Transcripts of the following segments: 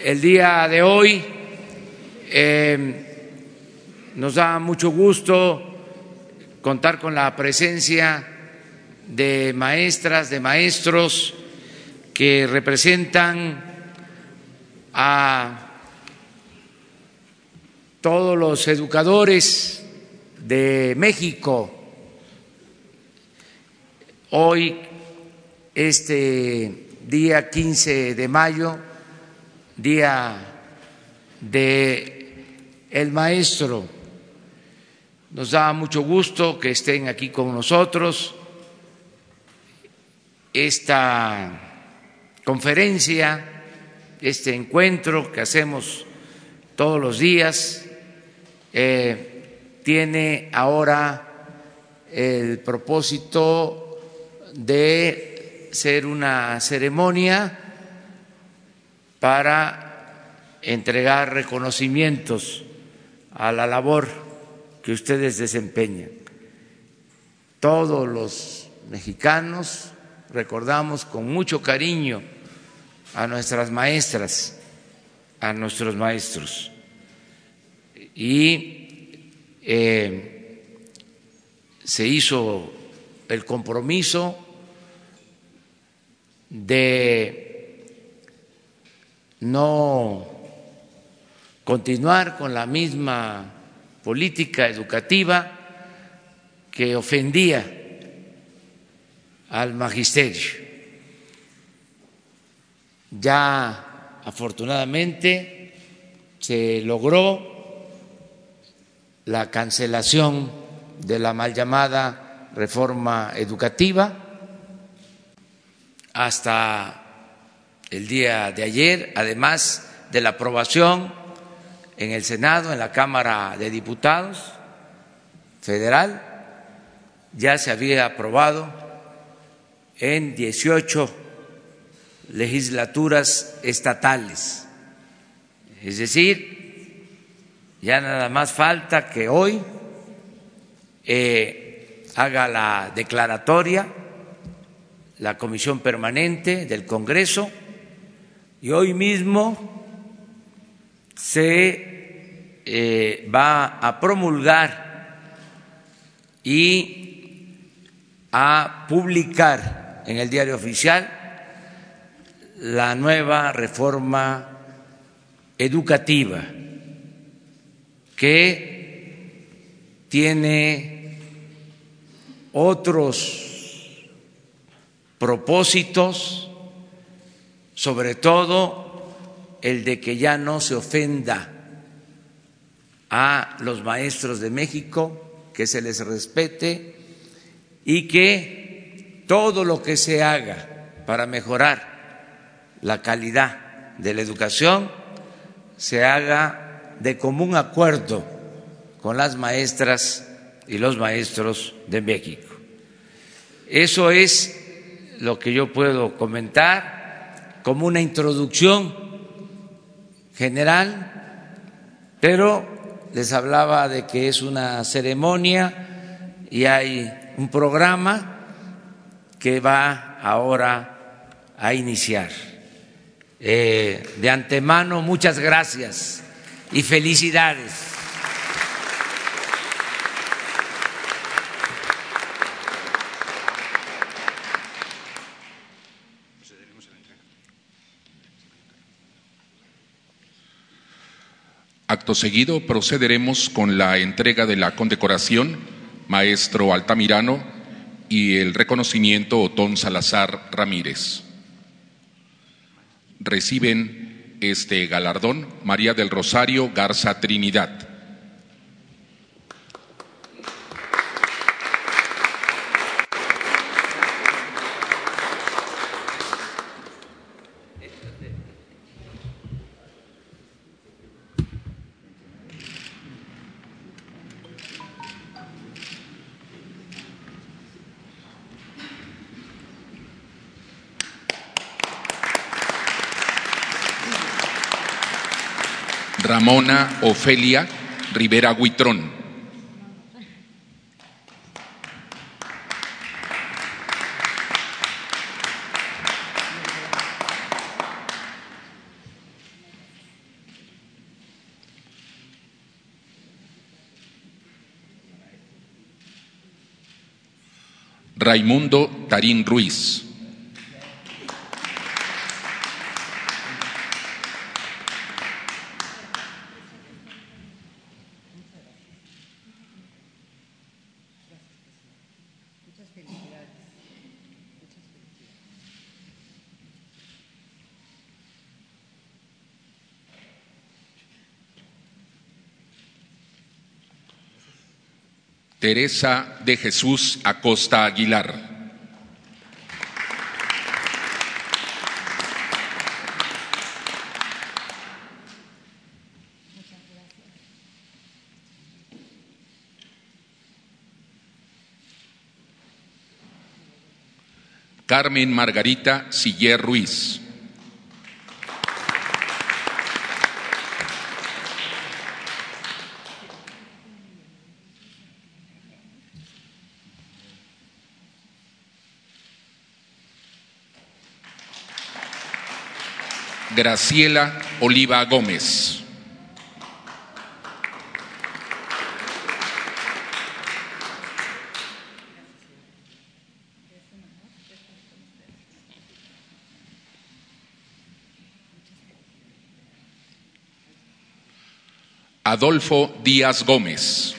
el día de hoy eh, nos da mucho gusto contar con la presencia de maestras, de maestros que representan a todos los educadores de México. Hoy, este día 15 de mayo, día de el maestro, nos da mucho gusto que estén aquí con nosotros. Esta conferencia, este encuentro que hacemos todos los días, eh, tiene ahora el propósito de ser una ceremonia para entregar reconocimientos a la labor que ustedes desempeñan. Todos los mexicanos recordamos con mucho cariño a nuestras maestras, a nuestros maestros. Y eh, se hizo el compromiso de no continuar con la misma política educativa que ofendía al magisterio. Ya afortunadamente se logró la cancelación de la mal llamada reforma educativa hasta el día de ayer, además de la aprobación en el Senado, en la Cámara de Diputados federal, ya se había aprobado en 18 legislaturas estatales. Es decir, ya nada más falta que hoy eh, haga la declaratoria la Comisión Permanente del Congreso y hoy mismo se eh, va a promulgar y a publicar en el diario oficial la nueva reforma educativa que tiene otros propósitos, sobre todo el de que ya no se ofenda a los maestros de México, que se les respete y que todo lo que se haga para mejorar la calidad de la educación se haga de común acuerdo con las maestras y los maestros de México. Eso es lo que yo puedo comentar como una introducción general, pero les hablaba de que es una ceremonia y hay un programa que va ahora a iniciar. Eh, de antemano, muchas gracias y felicidades. Acto seguido procederemos con la entrega de la condecoración Maestro Altamirano y el reconocimiento Otón Salazar Ramírez. Reciben este galardón María del Rosario Garza Trinidad. Ramona Ofelia Rivera Huitrón. Raimundo Tarín Ruiz. Teresa de Jesús Acosta Aguilar. Carmen Margarita Siller Ruiz. Graciela Oliva Gómez. Adolfo Díaz Gómez.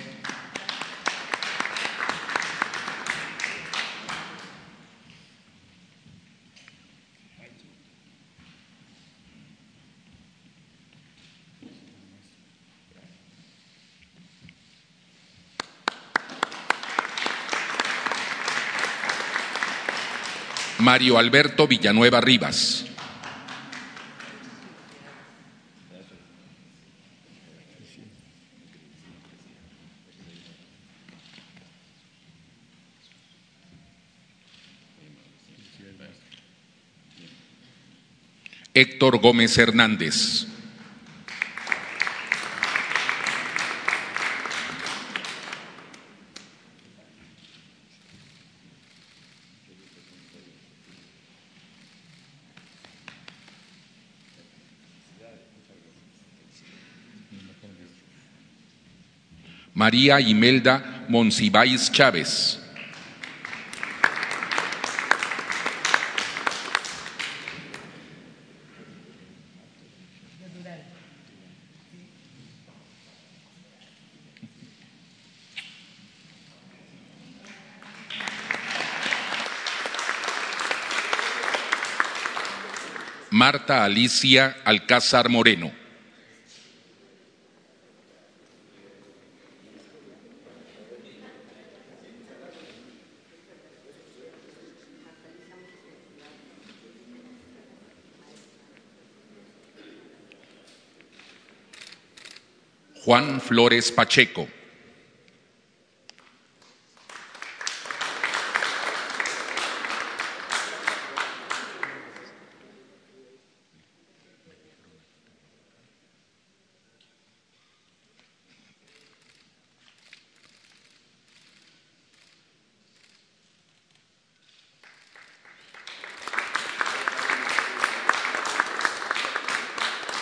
Mario Alberto Villanueva Rivas. Héctor Gómez Hernández. María Imelda Monsiváis Chávez. Marta Alicia Alcázar Moreno. Juan Flores Pacheco.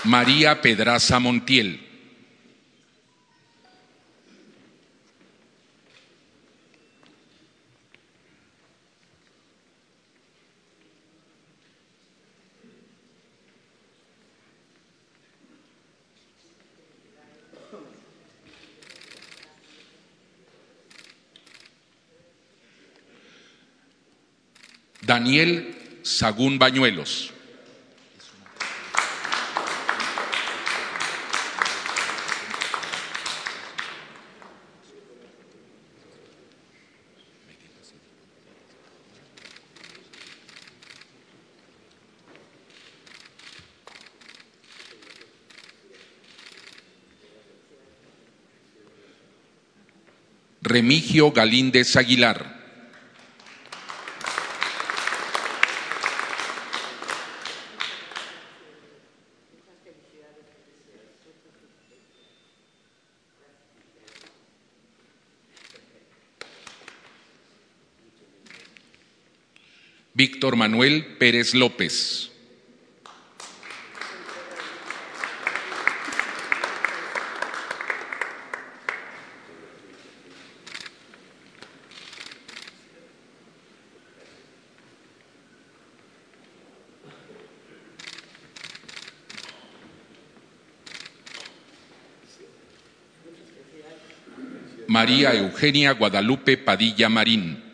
María Pedraza Montiel. Daniel Sagún Bañuelos. Remigio Galíndez Aguilar. Víctor Manuel Pérez López. María Eugenia Guadalupe Padilla Marín.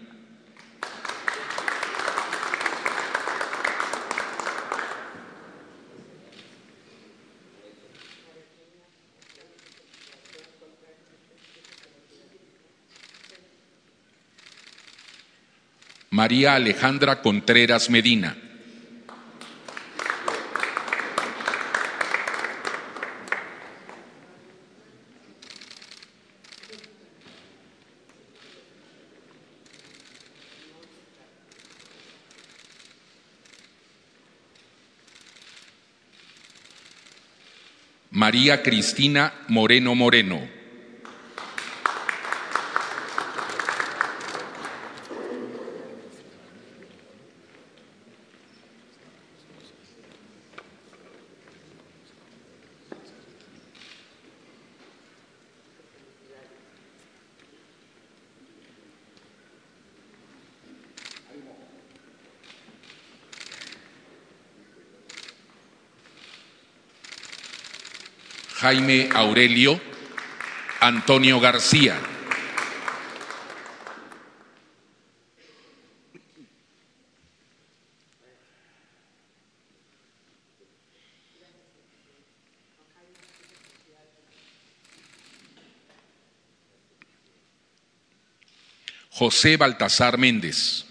María Alejandra Contreras Medina. María Cristina Moreno Moreno. Jaime Aurelio Antonio García. José Baltasar Méndez.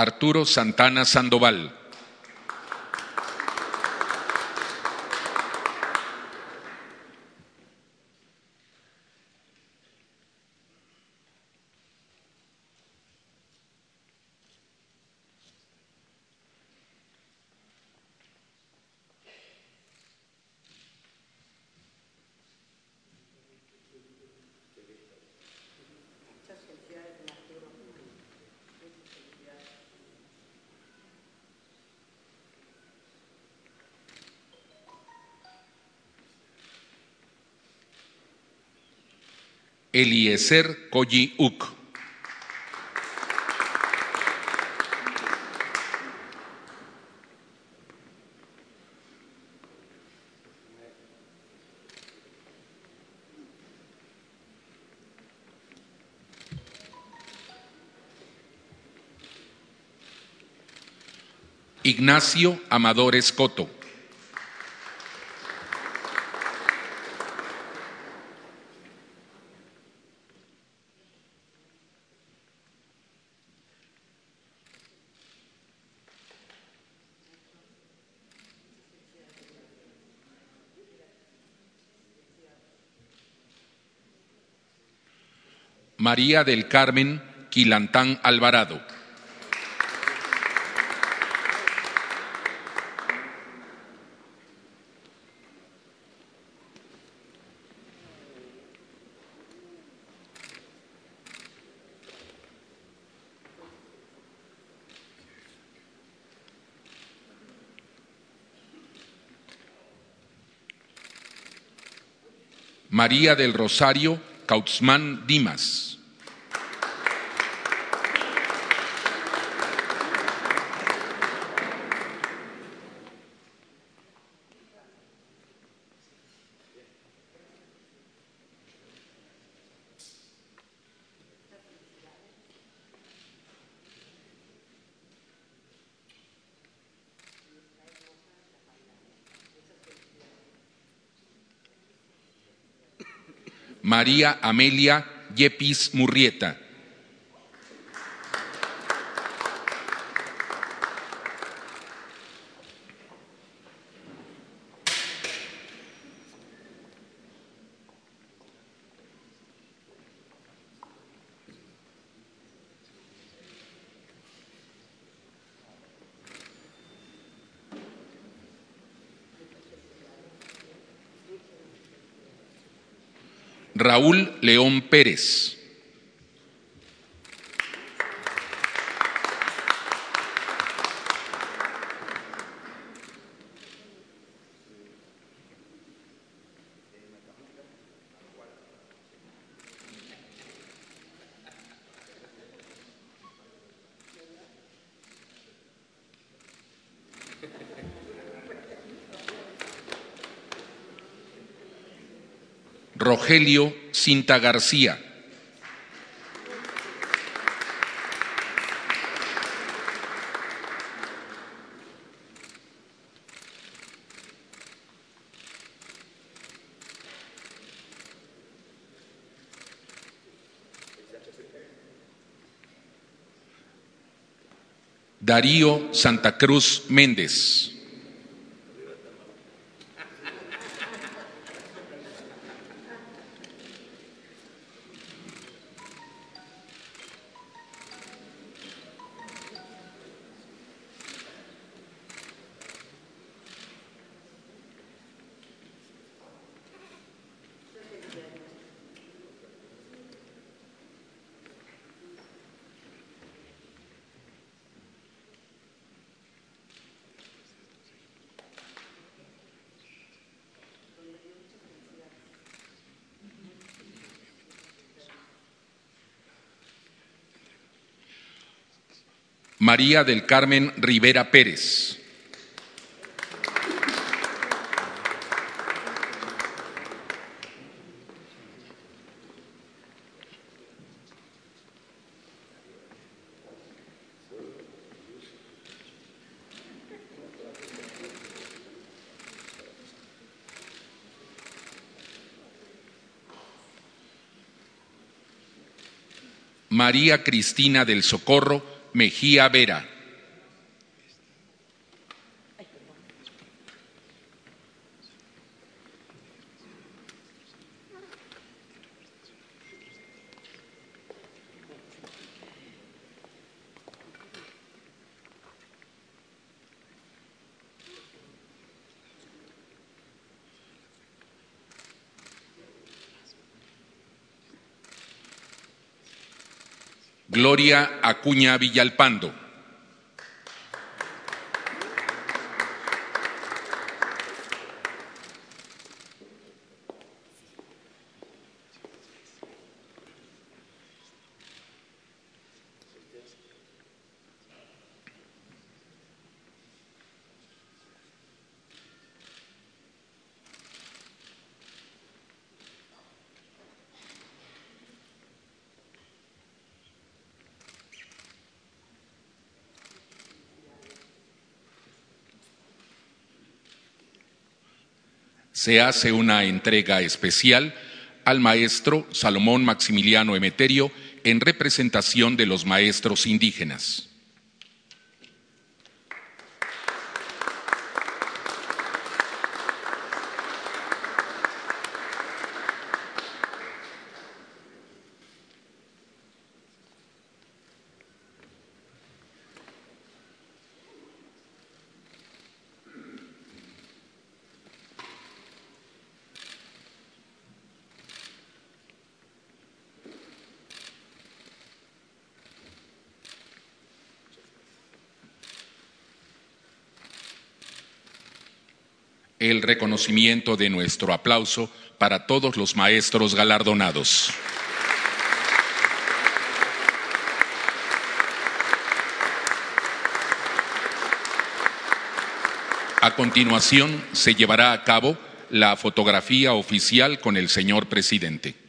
Arturo Santana Sandoval. Eliezer. Ignacio Amadores Coto. María del Carmen Quilantán Alvarado. María del Rosario Kautzman Dimas. María Amelia Yepis Murrieta. León Pérez. Rogelio Cinta García. Darío Santa Cruz Méndez. María del Carmen Rivera Pérez. María Cristina del Socorro Mejía Vera. Gloria Acuña Villalpando. Se hace una entrega especial al maestro Salomón Maximiliano Emeterio en representación de los maestros indígenas. El reconocimiento de nuestro aplauso para todos los maestros galardonados. A continuación se llevará a cabo la fotografía oficial con el señor presidente.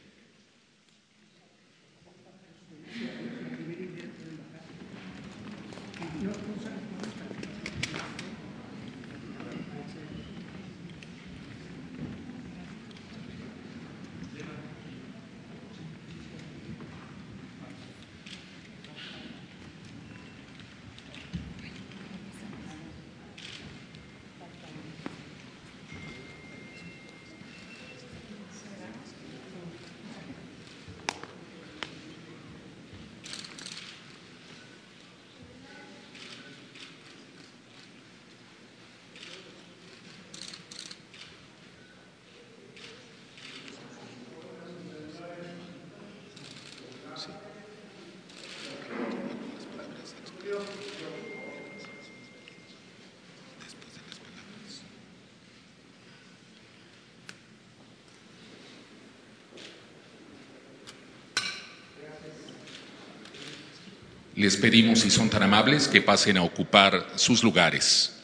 Les pedimos, si son tan amables, que pasen a ocupar sus lugares.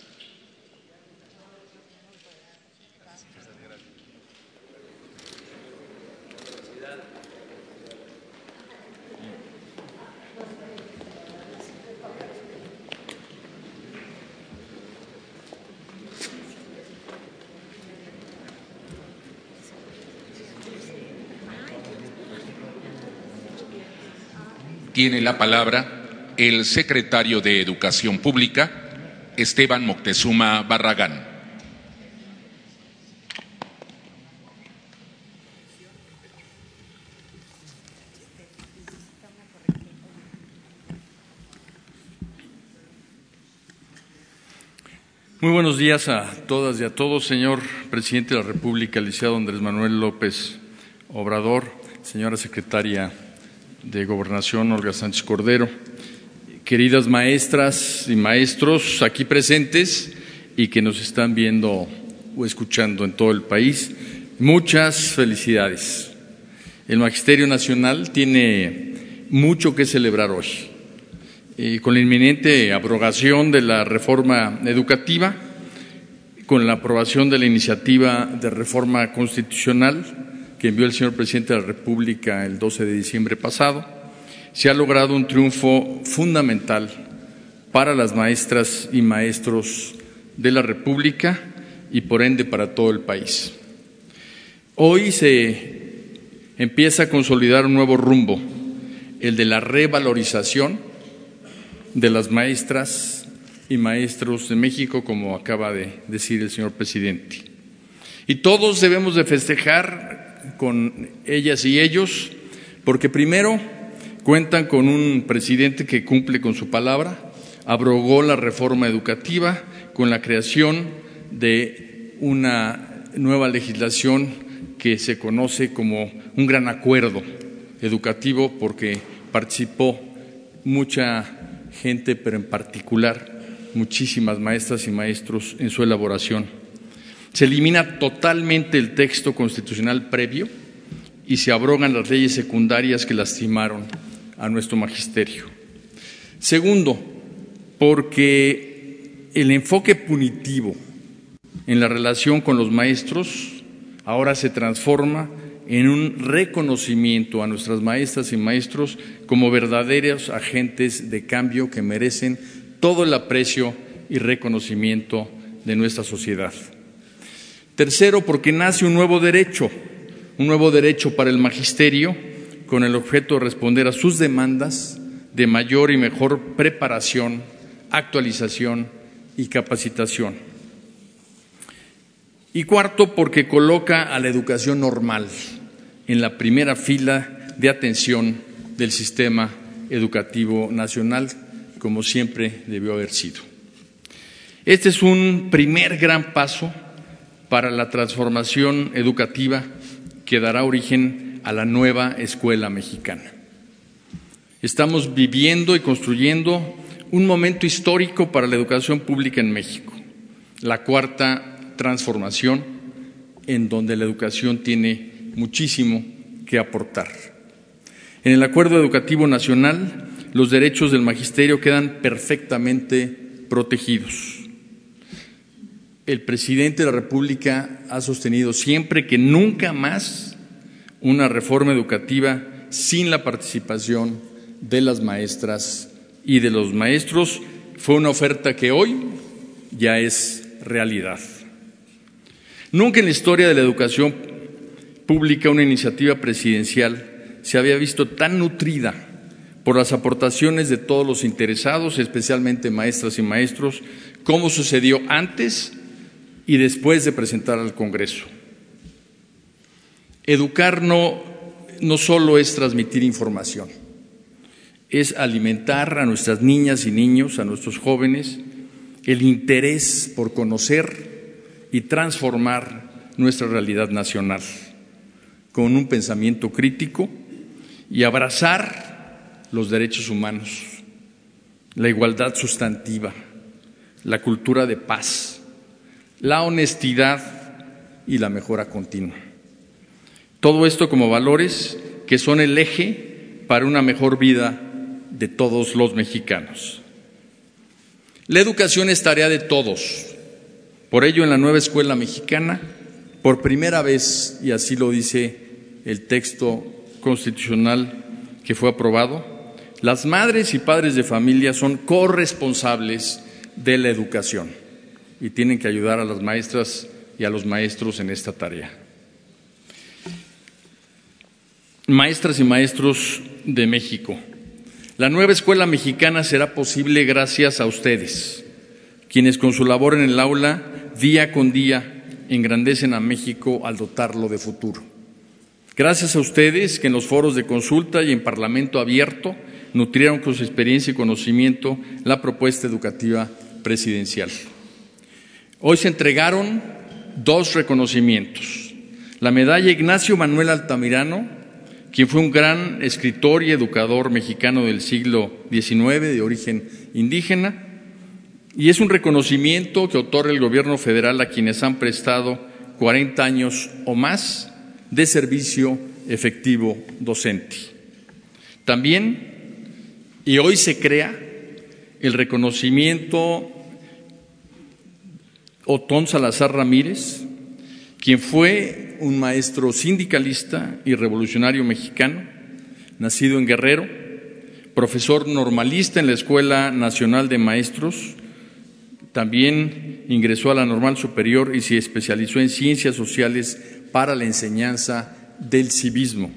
tiene la palabra el secretario de Educación Pública, Esteban Moctezuma Barragán. Muy buenos días a todas y a todos, señor presidente de la República, licenciado Andrés Manuel López Obrador, señora secretaria de Gobernación, Olga Sánchez Cordero, queridas maestras y maestros aquí presentes y que nos están viendo o escuchando en todo el país, muchas felicidades. El Magisterio Nacional tiene mucho que celebrar hoy con la inminente abrogación de la reforma educativa, con la aprobación de la iniciativa de reforma constitucional que envió el señor presidente de la República el 12 de diciembre pasado, se ha logrado un triunfo fundamental para las maestras y maestros de la República y por ende para todo el país. Hoy se empieza a consolidar un nuevo rumbo, el de la revalorización de las maestras y maestros de México, como acaba de decir el señor presidente. Y todos debemos de festejar con ellas y ellos, porque primero cuentan con un presidente que cumple con su palabra, abrogó la reforma educativa con la creación de una nueva legislación que se conoce como un gran acuerdo educativo porque participó mucha gente, pero en particular muchísimas maestras y maestros en su elaboración. Se elimina totalmente el texto constitucional previo y se abrogan las leyes secundarias que lastimaron a nuestro magisterio. Segundo, porque el enfoque punitivo en la relación con los maestros ahora se transforma en un reconocimiento a nuestras maestras y maestros como verdaderos agentes de cambio que merecen todo el aprecio y reconocimiento de nuestra sociedad. Tercero, porque nace un nuevo derecho, un nuevo derecho para el magisterio con el objeto de responder a sus demandas de mayor y mejor preparación, actualización y capacitación. Y cuarto, porque coloca a la educación normal en la primera fila de atención del sistema educativo nacional, como siempre debió haber sido. Este es un primer gran paso para la transformación educativa que dará origen a la nueva escuela mexicana. Estamos viviendo y construyendo un momento histórico para la educación pública en México, la cuarta transformación en donde la educación tiene muchísimo que aportar. En el Acuerdo Educativo Nacional, los derechos del magisterio quedan perfectamente protegidos. El presidente de la República ha sostenido siempre que nunca más una reforma educativa sin la participación de las maestras y de los maestros fue una oferta que hoy ya es realidad. Nunca en la historia de la educación pública una iniciativa presidencial se había visto tan nutrida por las aportaciones de todos los interesados, especialmente maestras y maestros, como sucedió antes y después de presentar al Congreso. Educar no, no solo es transmitir información, es alimentar a nuestras niñas y niños, a nuestros jóvenes, el interés por conocer y transformar nuestra realidad nacional con un pensamiento crítico y abrazar los derechos humanos, la igualdad sustantiva, la cultura de paz, la honestidad y la mejora continua. Todo esto como valores que son el eje para una mejor vida de todos los mexicanos. La educación es tarea de todos. Por ello, en la nueva escuela mexicana, por primera vez, y así lo dice el texto constitucional que fue aprobado, las madres y padres de familia son corresponsables de la educación y tienen que ayudar a las maestras y a los maestros en esta tarea. Maestras y maestros de México, La nueva escuela mexicana será posible gracias a ustedes, quienes con su labor en el aula, día con día, engrandecen a México al dotarlo de futuro. Gracias a ustedes que en los foros de consulta y en Parlamento abierto nutrieron con su experiencia y conocimiento la propuesta educativa presidencial. Hoy se entregaron dos reconocimientos. La medalla Ignacio Manuel Altamirano, quien fue un gran escritor y educador mexicano del siglo XIX de origen indígena, y es un reconocimiento que otorga el gobierno federal a quienes han prestado 40 años o más de servicio efectivo docente. También, y hoy se crea, el reconocimiento Otón Salazar Ramírez, quien fue un maestro sindicalista y revolucionario mexicano, nacido en Guerrero, profesor normalista en la Escuela Nacional de Maestros, también ingresó a la normal superior y se especializó en ciencias sociales para la enseñanza del civismo,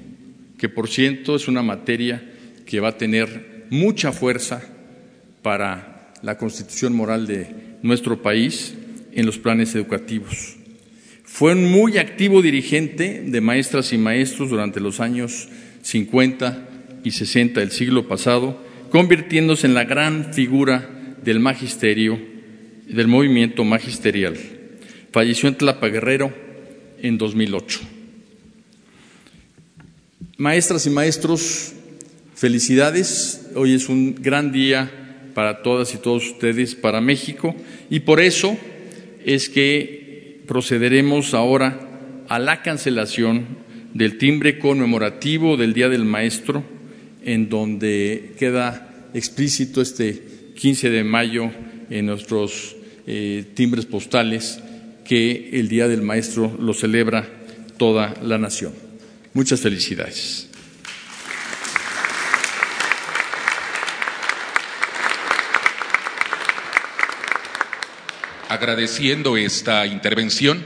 que por cierto es una materia que va a tener mucha fuerza para la constitución moral de nuestro país en los planes educativos. Fue un muy activo dirigente de maestras y maestros durante los años 50 y 60 del siglo pasado, convirtiéndose en la gran figura del magisterio del movimiento magisterial. Falleció en Tlapa Guerrero en 2008. Maestras y maestros, felicidades. Hoy es un gran día para todas y todos ustedes, para México, y por eso es que procederemos ahora a la cancelación del timbre conmemorativo del Día del Maestro, en donde queda explícito este 15 de mayo en nuestros eh, timbres postales que el Día del Maestro lo celebra toda la nación. Muchas felicidades. Agradeciendo esta intervención,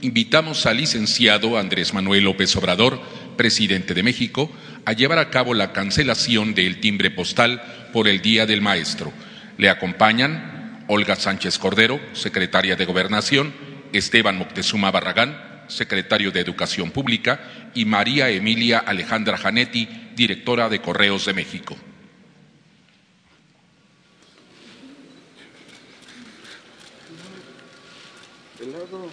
invitamos al licenciado Andrés Manuel López Obrador, presidente de México, a llevar a cabo la cancelación del timbre postal por el Día del Maestro. Le acompañan Olga Sánchez Cordero, secretaria de Gobernación, Esteban Moctezuma Barragán, secretario de Educación Pública, y María Emilia Alejandra Janetti, directora de Correos de México. lado.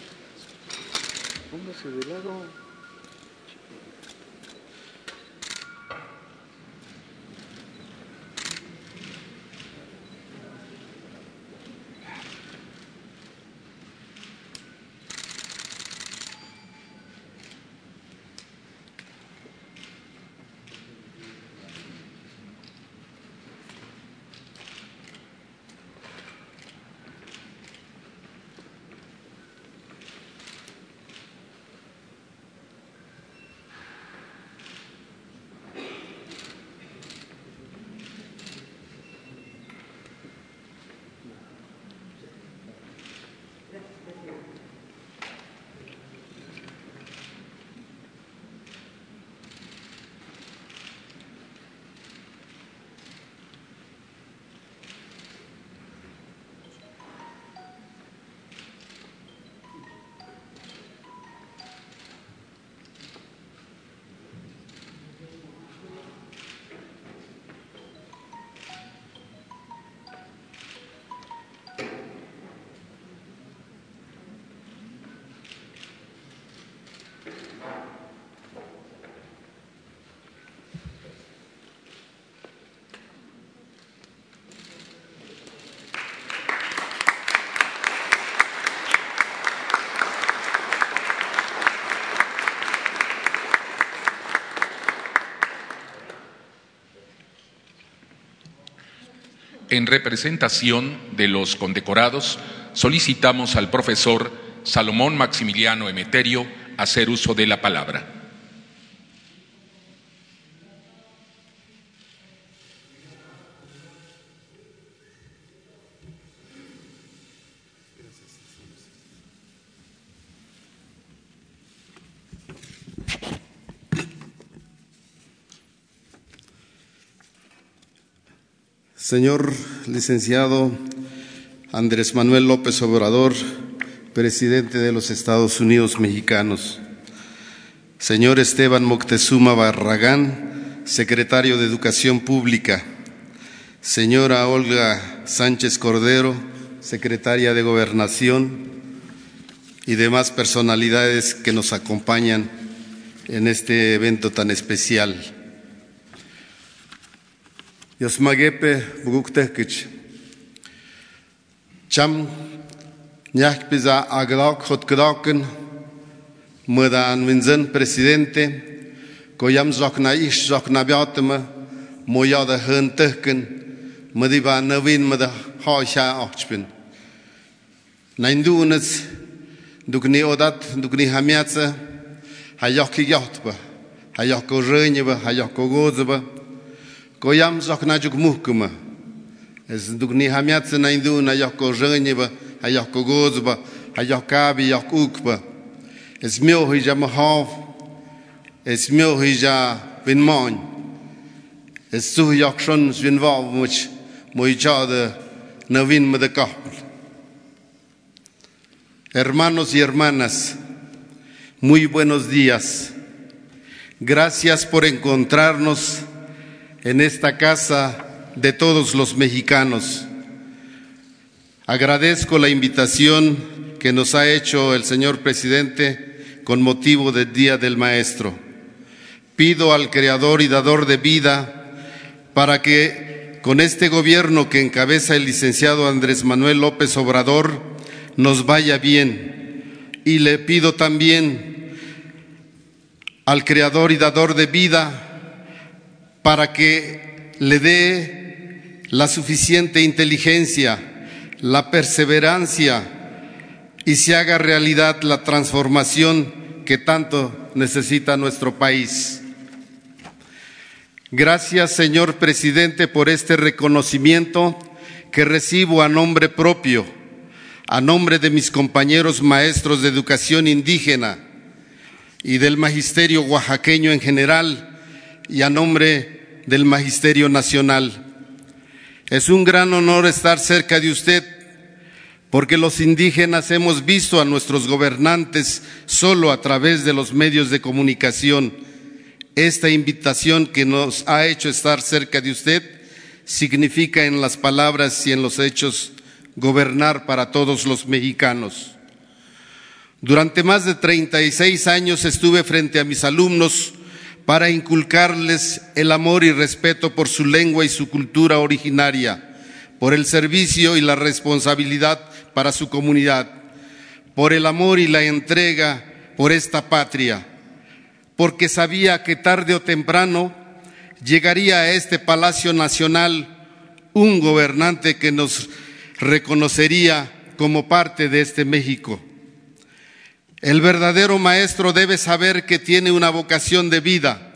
Póngase de lado. En representación de los condecorados, solicitamos al profesor Salomón Maximiliano Emeterio hacer uso de la palabra. Señor licenciado Andrés Manuel López Obrador, presidente de los Estados Unidos mexicanos. Señor Esteban Moctezuma Barragán, secretario de Educación Pública. Señora Olga Sánchez Cordero, secretaria de Gobernación y demás personalidades que nos acompañan en este evento tan especial. ёсмагэпэ бүгүгтэх гэж чам нях биза агрок хоткрокн мөран винзен президенте коям зокна иш зокна бятма мояда хэнтэхкэн мадиба навин мада хойша очпин найндуунэс дукни одат дукни хамяца хаёк гятба хаёк рэнеба хаёк гозба Koyam Zokna Juk Muhkuma Es Dukni Hamiatsa Naindu Hayok Rönyeba Hayok Gozeba Hayok Kabi Hayok Ukba Es meu hija Mahav Es meu hija Vinmon Es Suh Yok Shun Svinvav Much Moichada Navin Madakapel Hermanos y hermanas, muy buenos días. Gracias por encontrarnos en esta casa de todos los mexicanos. Agradezco la invitación que nos ha hecho el señor presidente con motivo del Día del Maestro. Pido al Creador y Dador de vida para que con este gobierno que encabeza el licenciado Andrés Manuel López Obrador, nos vaya bien. Y le pido también al Creador y Dador de vida para que le dé la suficiente inteligencia, la perseverancia y se haga realidad la transformación que tanto necesita nuestro país. Gracias, señor presidente, por este reconocimiento que recibo a nombre propio a nombre de mis compañeros maestros de educación indígena y del magisterio oaxaqueño en general y a nombre del magisterio nacional. Es un gran honor estar cerca de usted porque los indígenas hemos visto a nuestros gobernantes solo a través de los medios de comunicación. Esta invitación que nos ha hecho estar cerca de usted significa en las palabras y en los hechos gobernar para todos los mexicanos. Durante más de 36 años estuve frente a mis alumnos para inculcarles el amor y respeto por su lengua y su cultura originaria, por el servicio y la responsabilidad para su comunidad, por el amor y la entrega por esta patria, porque sabía que tarde o temprano llegaría a este Palacio Nacional un gobernante que nos reconocería como parte de este México. El verdadero maestro debe saber que tiene una vocación de vida.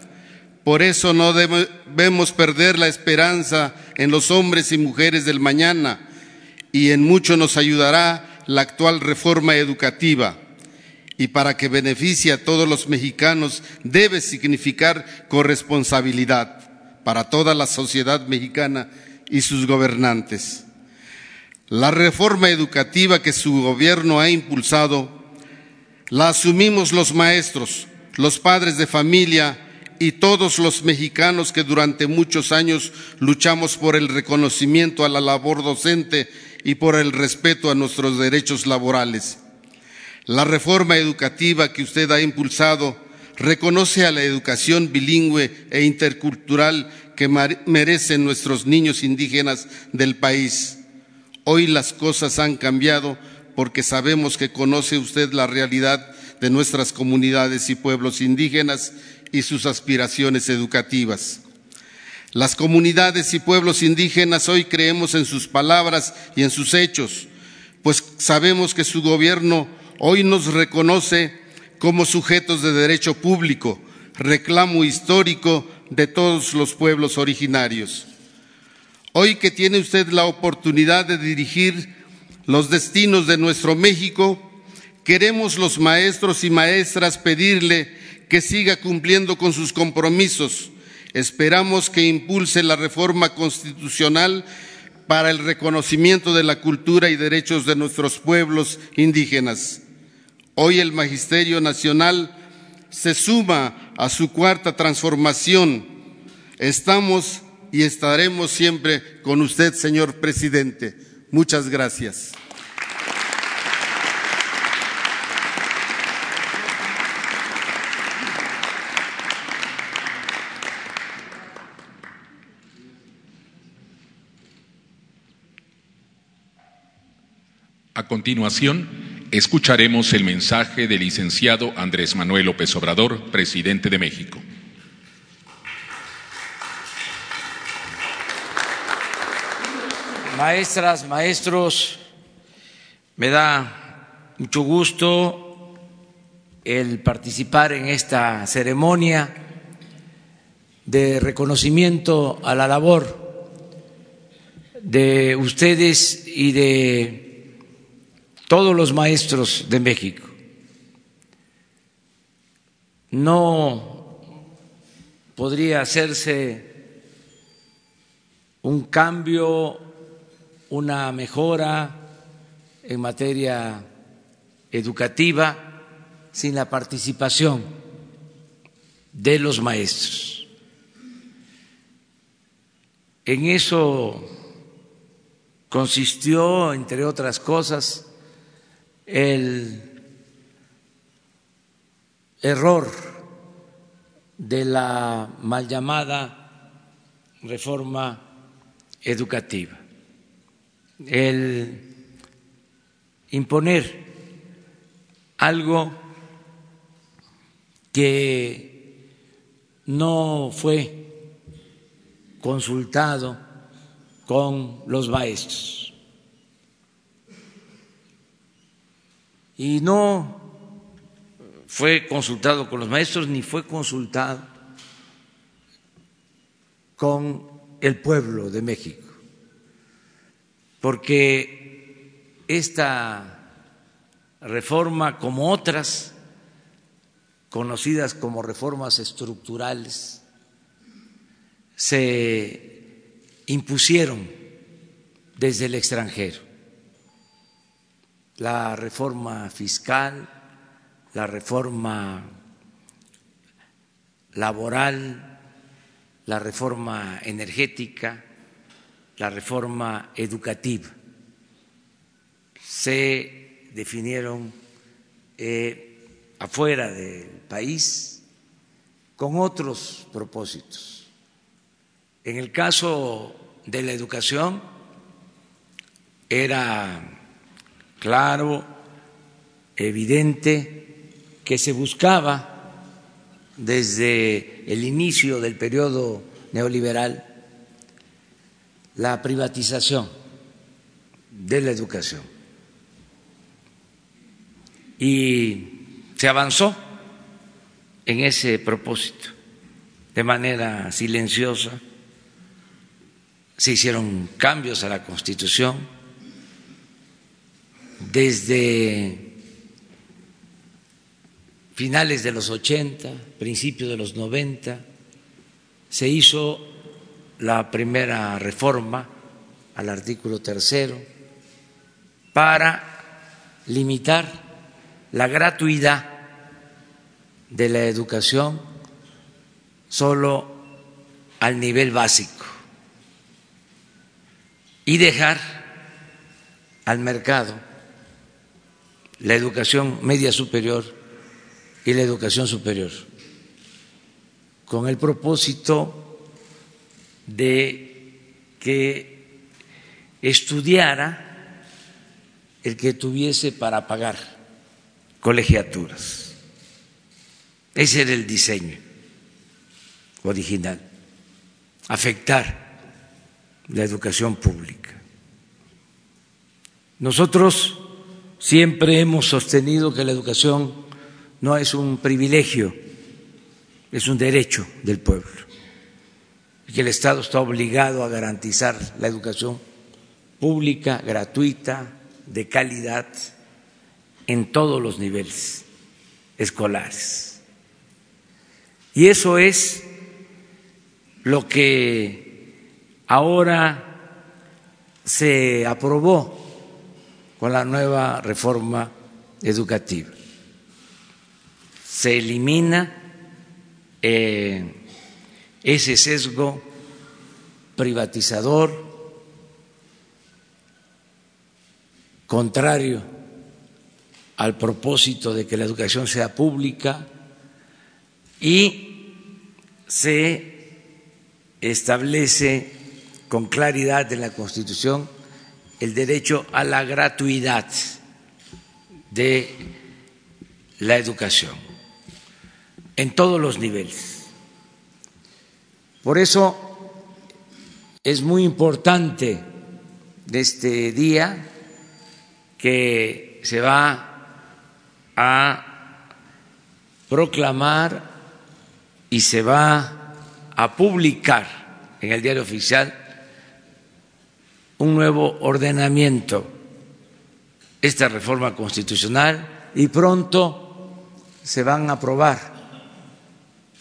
Por eso no debemos perder la esperanza en los hombres y mujeres del mañana y en mucho nos ayudará la actual reforma educativa. Y para que beneficie a todos los mexicanos debe significar corresponsabilidad para toda la sociedad mexicana y sus gobernantes. La reforma educativa que su gobierno ha impulsado la asumimos los maestros, los padres de familia y todos los mexicanos que durante muchos años luchamos por el reconocimiento a la labor docente y por el respeto a nuestros derechos laborales. La reforma educativa que usted ha impulsado reconoce a la educación bilingüe e intercultural que merecen nuestros niños indígenas del país Hoy las cosas han cambiado porque sabemos que conoce usted la realidad de nuestras comunidades y pueblos indígenas y sus aspiraciones educativas. Las comunidades y pueblos indígenas hoy creemos en sus palabras y en sus hechos, pues sabemos que su gobierno hoy nos reconoce como sujetos de derecho público, reclamo histórico de todos los pueblos originarios. Hoy que tiene usted la oportunidad de dirigir los destinos de nuestro México, queremos los maestros y maestras pedirle que siga cumpliendo con sus compromisos Esperamos que impulse la reforma constitucional para el reconocimiento de la cultura y derechos de nuestros pueblos indígenas. Hoy el Magisterio Nacional se suma a su cuarta transformación. Estamos y estaremos siempre con usted, señor presidente. Muchas gracias. A continuación, escucharemos el mensaje del licenciado Andrés Manuel López Obrador, presidente de México. Maestras, maestros, me da mucho gusto el participar en esta ceremonia de reconocimiento a la labor de ustedes y de todos los maestros de México. No podría hacerse un cambio, una mejora en materia educativa sin la participación de los maestros. En eso consistió, entre otras cosas, el error de la mal llamada reforma educativa, el imponer algo que no fue consultado con los maestros. Y no fue consultado con los maestros ni fue consultado con el pueblo de México, porque esta reforma, como otras conocidas como reformas estructurales, se impusieron desde el extranjero. La reforma fiscal, la reforma laboral, la reforma energética, la reforma educativa. Se definieron eh, afuera del país con otros propósitos. En el caso de la educación era claro, evidente, que se buscaba desde el inicio del periodo neoliberal la privatización de la educación. Y se avanzó en ese propósito de manera silenciosa, se hicieron cambios a la Constitución desde finales de los 80, principios de los 90, se hizo la primera reforma al artículo tercero para limitar la gratuidad de la educación solo al nivel básico y dejar al mercado la educación media superior y la educación superior, con el propósito de que estudiara el que tuviese para pagar colegiaturas. Ese era el diseño original, afectar la educación pública. Nosotros Siempre hemos sostenido que la educación no es un privilegio, es un derecho del pueblo que el Estado está obligado a garantizar la educación pública, gratuita, de calidad, en todos los niveles escolares. Y eso es lo que ahora se aprobó con la nueva reforma educativa. Se elimina eh, ese sesgo privatizador contrario al propósito de que la educación sea pública y se establece con claridad en la Constitución el derecho a la gratuidad de la educación en todos los niveles. Por eso es muy importante este día que se va a proclamar y se va a publicar en el diario oficial un nuevo ordenamiento, esta reforma constitucional, y pronto se van a aprobar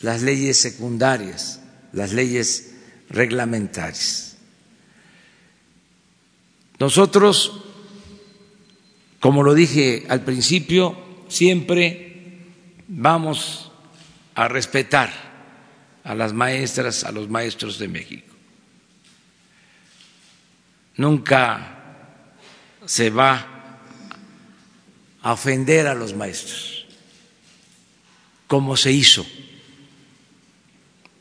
las leyes secundarias, las leyes reglamentarias. Nosotros, como lo dije al principio, siempre vamos a respetar a las maestras, a los maestros de México nunca se va a ofender a los maestros, como se hizo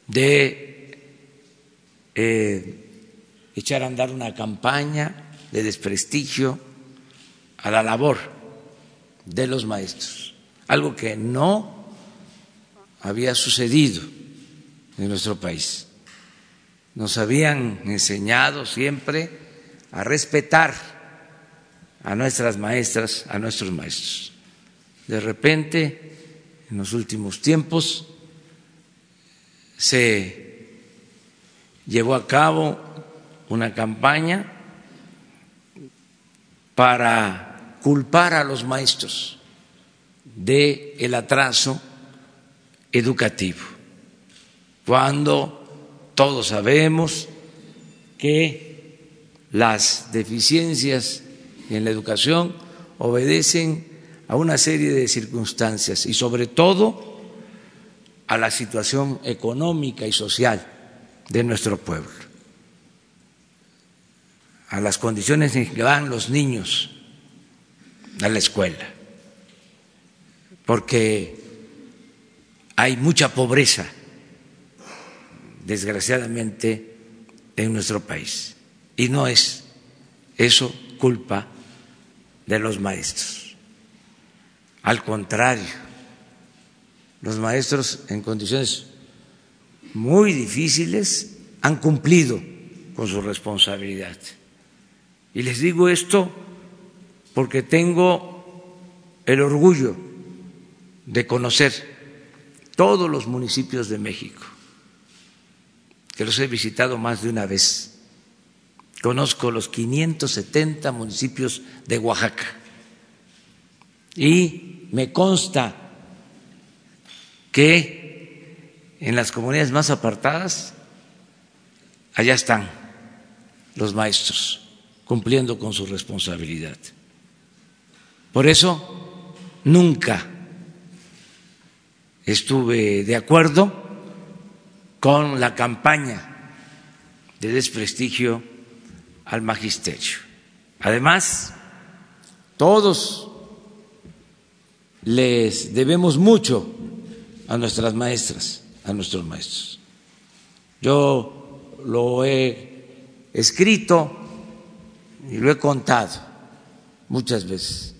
de eh, echar a andar una campaña de desprestigio a la labor de los maestros, algo que no había sucedido en nuestro país. Nos habían enseñado siempre a respetar a nuestras maestras, a nuestros maestros. De repente, en los últimos tiempos, se llevó a cabo una campaña para culpar a los maestros de el atraso educativo, cuando todos sabemos que las deficiencias en la educación obedecen a una serie de circunstancias y sobre todo a la situación económica y social de nuestro pueblo, a las condiciones en que van los niños a la escuela, porque hay mucha pobreza, desgraciadamente, en nuestro país. Y no es eso culpa de los maestros. Al contrario, los maestros en condiciones muy difíciles han cumplido con su responsabilidad. Y les digo esto porque tengo el orgullo de conocer todos los municipios de México, que los he visitado más de una vez Conozco los 570 municipios de Oaxaca y me consta que en las comunidades más apartadas, allá están los maestros cumpliendo con su responsabilidad. Por eso nunca estuve de acuerdo con la campaña de desprestigio al magisterio. Además, todos les debemos mucho a nuestras maestras, a nuestros maestros. Yo lo he escrito y lo he contado muchas veces.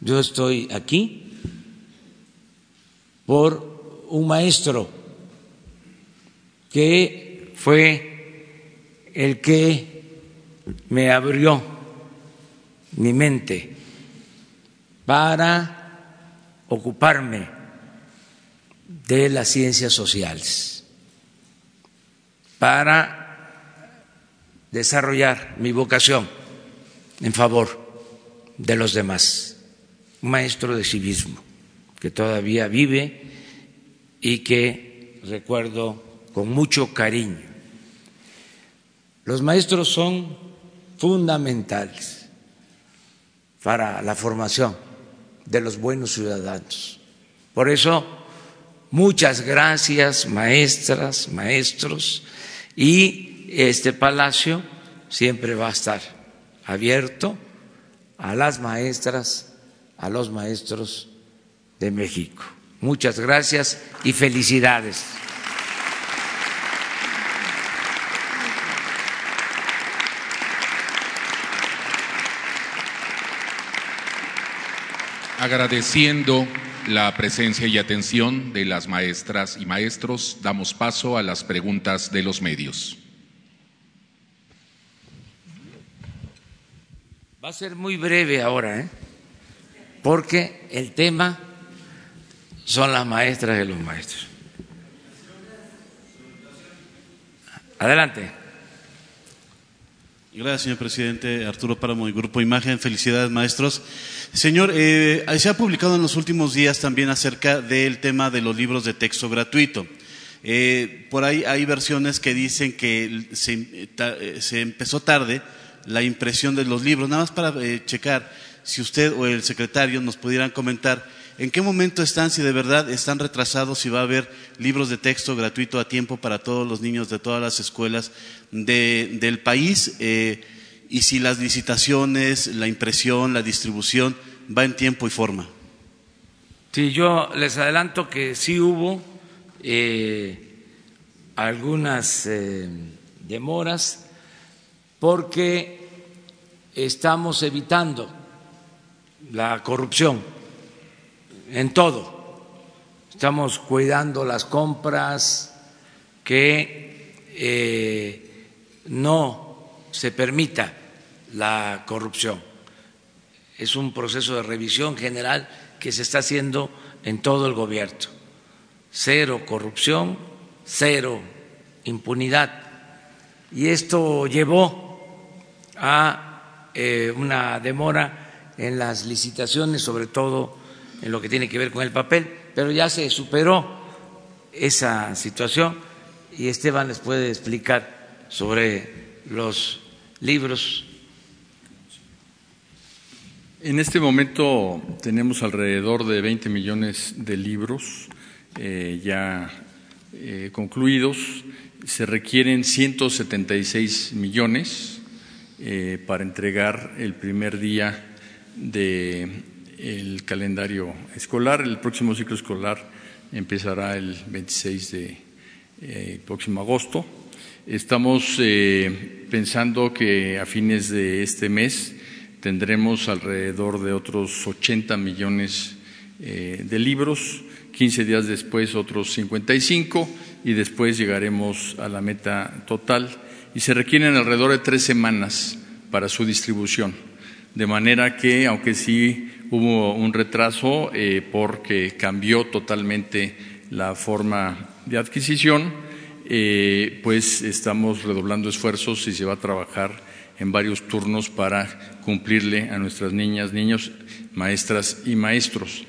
Yo estoy aquí por un maestro que fue el que me abrió mi mente para ocuparme de las ciencias sociales, para desarrollar mi vocación en favor de los demás, un maestro de civismo que todavía vive y que recuerdo con mucho cariño. Los maestros son fundamentales para la formación de los buenos ciudadanos. Por eso, muchas gracias, maestras, maestros, y este palacio siempre va a estar abierto a las maestras, a los maestros de México. Muchas gracias y felicidades. Agradeciendo la presencia y atención de las maestras y maestros, damos paso a las preguntas de los medios. Va a ser muy breve ahora, ¿eh? porque el tema son las maestras y los maestros. Adelante. Gracias, señor presidente. Arturo Páramo y Grupo Imagen. Felicidades, maestros. Señor, eh, se ha publicado en los últimos días también acerca del tema de los libros de texto gratuito. Eh, por ahí hay versiones que dicen que se, eh, se, empezó tarde la impresión de los libros. Nada más para eh, checar si usted o el secretario nos pudieran comentar en qué momento están, si de verdad están retrasados, si va a haber libros de texto gratuito a tiempo para todos los niños de todas las escuelas de, del país. Eh, y si las licitaciones, la impresión, la distribución va en tiempo y forma. Sí, yo les adelanto que sí hubo eh, algunas eh, demoras porque estamos evitando la corrupción en todo. Estamos cuidando las compras, que eh, no se permita la corrupción. Es un proceso de revisión general que se está haciendo en todo el gobierno. Cero corrupción, cero impunidad. Y esto llevó a eh, una demora en las licitaciones, sobre todo en lo que tiene que ver con el papel, pero ya se superó esa situación y Esteban les puede explicar sobre los libros en este momento tenemos alrededor de 20 millones de libros eh, ya eh, concluidos. Se requieren 176 millones eh, para entregar el primer día del calendario escolar. El próximo ciclo escolar empezará el 26 de próximo agosto. Estamos pensando que a fines de este mes tendremos alrededor de otros 80 millones eh, de libros, 15 días después otros 55 y después llegaremos a la meta total y se requieren alrededor de tres semanas para su distribución. De manera que, aunque sí hubo un retraso eh, porque cambió totalmente la forma de adquisición, eh, pues estamos redoblando esfuerzos y se va a trabajar en varios turnos para cumplirle a nuestras niñas, niños, maestras y maestros.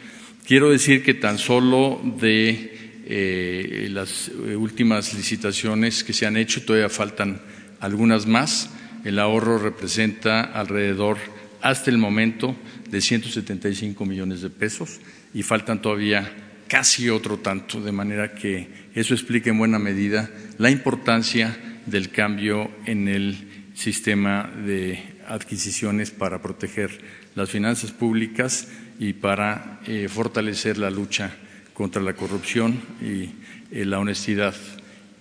Quiero decir que tan solo de eh, las últimas licitaciones que se han hecho, todavía faltan algunas más. El ahorro representa alrededor, hasta el momento, de 175 millones de pesos y faltan todavía casi otro tanto, de manera que eso explica en buena medida la importancia del cambio en el sistema de adquisiciones para proteger las finanzas públicas y para eh, fortalecer la lucha contra la corrupción y eh, la honestidad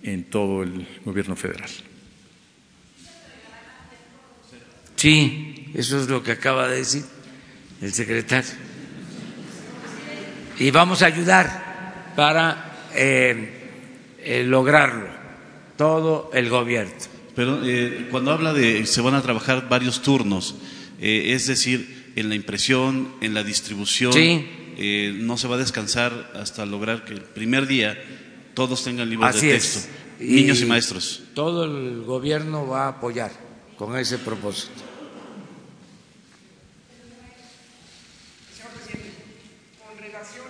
en todo el gobierno federal. Sí, eso es lo que acaba de decir el secretario. Y vamos a ayudar para eh, lograrlo, todo el gobierno. Pero eh, cuando habla de se van a trabajar varios turnos, eh, es decir, en la impresión, en la distribución, eh, no se va a descansar hasta lograr que el primer día todos tengan libros de texto, niños y maestros. Todo el gobierno va a apoyar con ese propósito. Señor presidente, con relación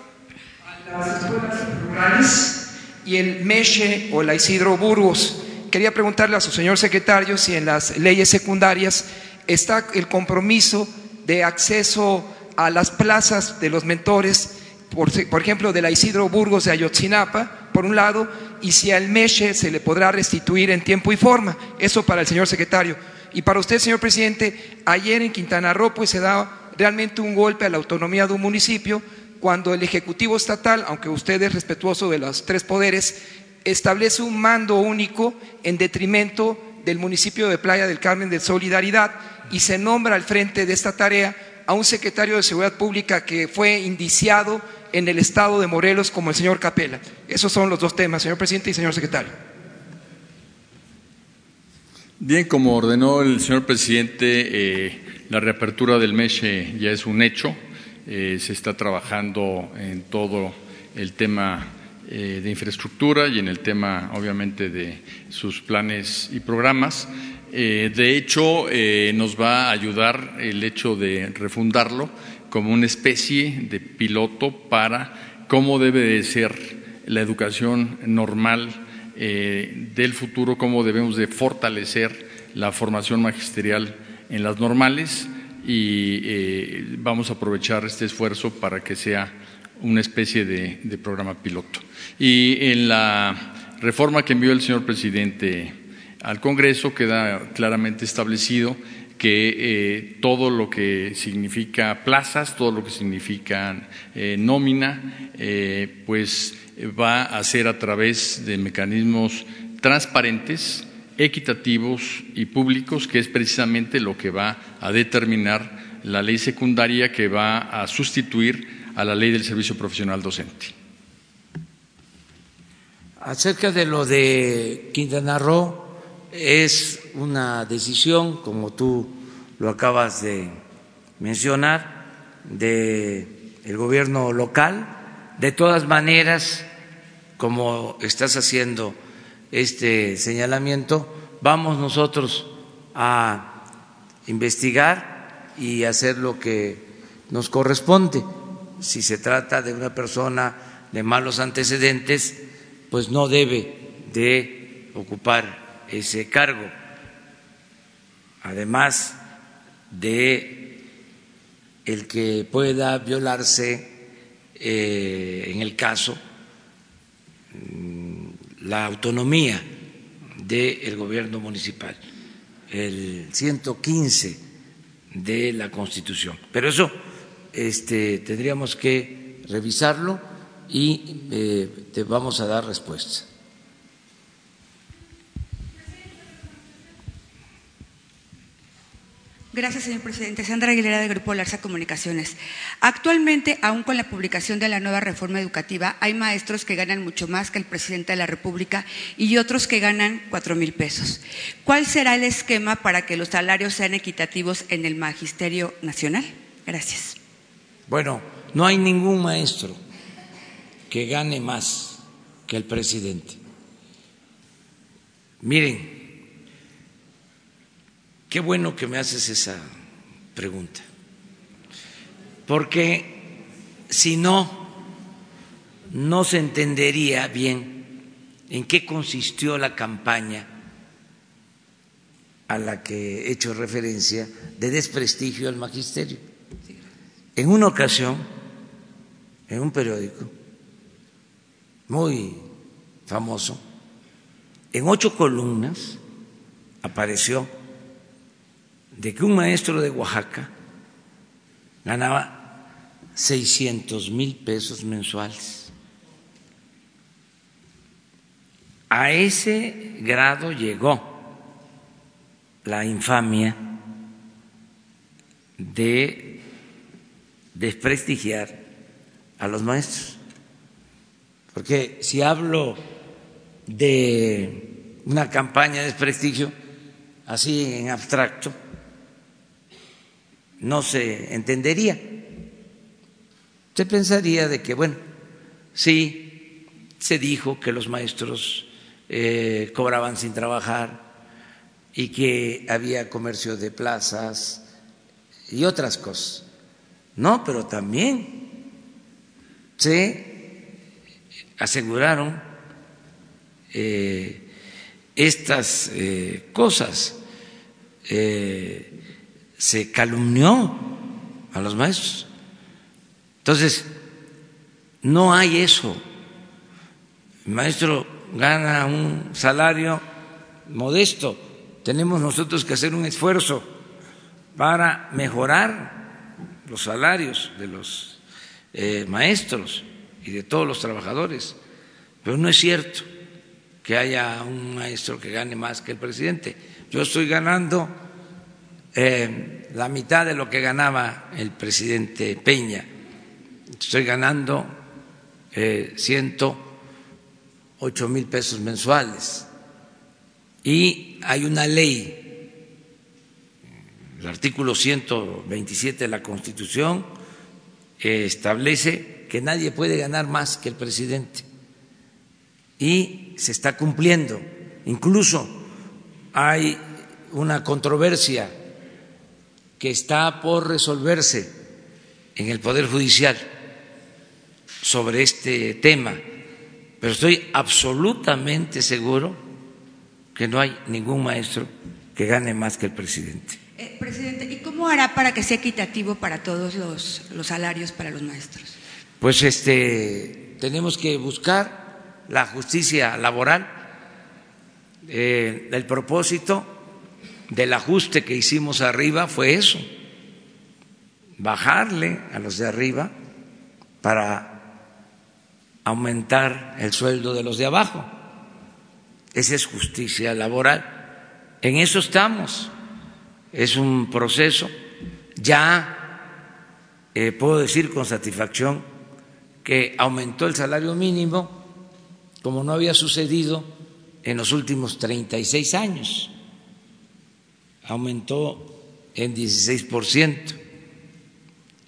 a y el Meche o la Isidro Burgos. Quería preguntarle a su señor secretario si en las leyes secundarias está el compromiso de acceso a las plazas de los mentores, por, por ejemplo, de la Isidro Burgos de Ayotzinapa, por un lado, y si al Meche se le podrá restituir en tiempo y forma. Eso para el señor secretario. Y para usted, señor presidente, ayer en Quintana Roo pues, se da realmente un golpe a la autonomía de un municipio cuando el Ejecutivo Estatal, aunque usted es respetuoso de los tres poderes, establece un mando único en detrimento del municipio de Playa del Carmen de Solidaridad y se nombra al frente de esta tarea a un secretario de Seguridad Pública que fue indiciado en el estado de Morelos como el señor Capela. Esos son los dos temas, señor presidente y señor secretario. Bien, como ordenó el señor presidente, eh, la reapertura del MESHE ya es un hecho. Eh, se está trabajando en todo el tema eh, de infraestructura y en el tema, obviamente, de sus planes y programas. Eh, de hecho, nos va a ayudar el hecho de refundarlo como una especie de piloto para cómo debe de ser la educación normal del futuro, cómo debemos de fortalecer la formación magisterial en las normales y eh, vamos a aprovechar este esfuerzo para que sea una especie de, programa piloto. Y en la reforma que envió el señor presidente al Congreso queda claramente establecido que eh, todo lo que significa plazas, todo lo que significa eh, nómina, pues va a ser a través de mecanismos transparentes equitativos y públicos, que es precisamente lo que va a determinar la ley secundaria que va a sustituir a la ley del servicio profesional docente. Acerca de lo de Quintana Roo, es una decisión, como tú lo acabas de mencionar, del el gobierno local. De todas maneras, como estás haciendo este señalamiento, vamos nosotros a investigar y hacer lo que nos corresponde. Si se trata de una persona de malos antecedentes, pues no debe de ocupar ese cargo. Además de el que pueda violarse eh, en el caso la autonomía del gobierno municipal, el 115 de la Constitución. Pero eso este, tendríamos que revisarlo y eh, te vamos a dar respuesta. Gracias, señor presidente. Sandra Aguilera, de Grupo Larsa Comunicaciones. Actualmente, aún con la publicación de la nueva reforma educativa, hay maestros que ganan mucho más que el presidente de la República y otros que ganan cuatro mil pesos. ¿Cuál será el esquema para que los salarios sean equitativos en el Magisterio Nacional? Gracias. Bueno, no hay ningún maestro que gane más que el presidente. Miren, Qué bueno que me haces esa pregunta, porque si no, no se entendería bien en qué consistió la campaña a la que he hecho referencia de desprestigio al magisterio. En una ocasión, en un periódico muy famoso, en ocho columnas apareció de que un maestro de Oaxaca ganaba 600 mil pesos mensuales. A ese grado llegó la infamia de desprestigiar a los maestros. Porque si hablo de una campaña de desprestigio, así en abstracto, no se entendería. Se pensaría de que, bueno, sí, se dijo que los maestros eh, cobraban sin trabajar y que había comercio de plazas y otras cosas. No, pero también se aseguraron eh, estas eh, cosas. Se calumnió a los maestros. Entonces, no hay eso. El maestro gana un salario modesto. Tenemos nosotros que hacer un esfuerzo para mejorar los salarios de los maestros y de todos los trabajadores. Pero no es cierto que haya un maestro que gane más que el presidente. Yo estoy ganando eh, la mitad de lo que ganaba el presidente Peña. Estoy ganando eh, 108 mil pesos mensuales. Y hay una ley, el artículo 127 de la Constitución, que establece que nadie puede ganar más que el presidente y se está cumpliendo. Incluso hay una controversia que está por resolverse en el Poder Judicial sobre este tema, pero estoy absolutamente seguro que no hay ningún maestro que gane más que el presidente. Eh, presidente, ¿y cómo hará para que sea equitativo para todos los, los salarios para los maestros? Pues este tenemos que buscar la justicia laboral, eh, el propósito del ajuste que hicimos arriba fue eso, bajarle a los de arriba para aumentar el sueldo de los de abajo. Esa es justicia laboral. En eso estamos. Es un proceso. Ya eh, puedo decir con satisfacción que aumentó el salario mínimo como no había sucedido en los últimos 36 años. Aumentó en 16%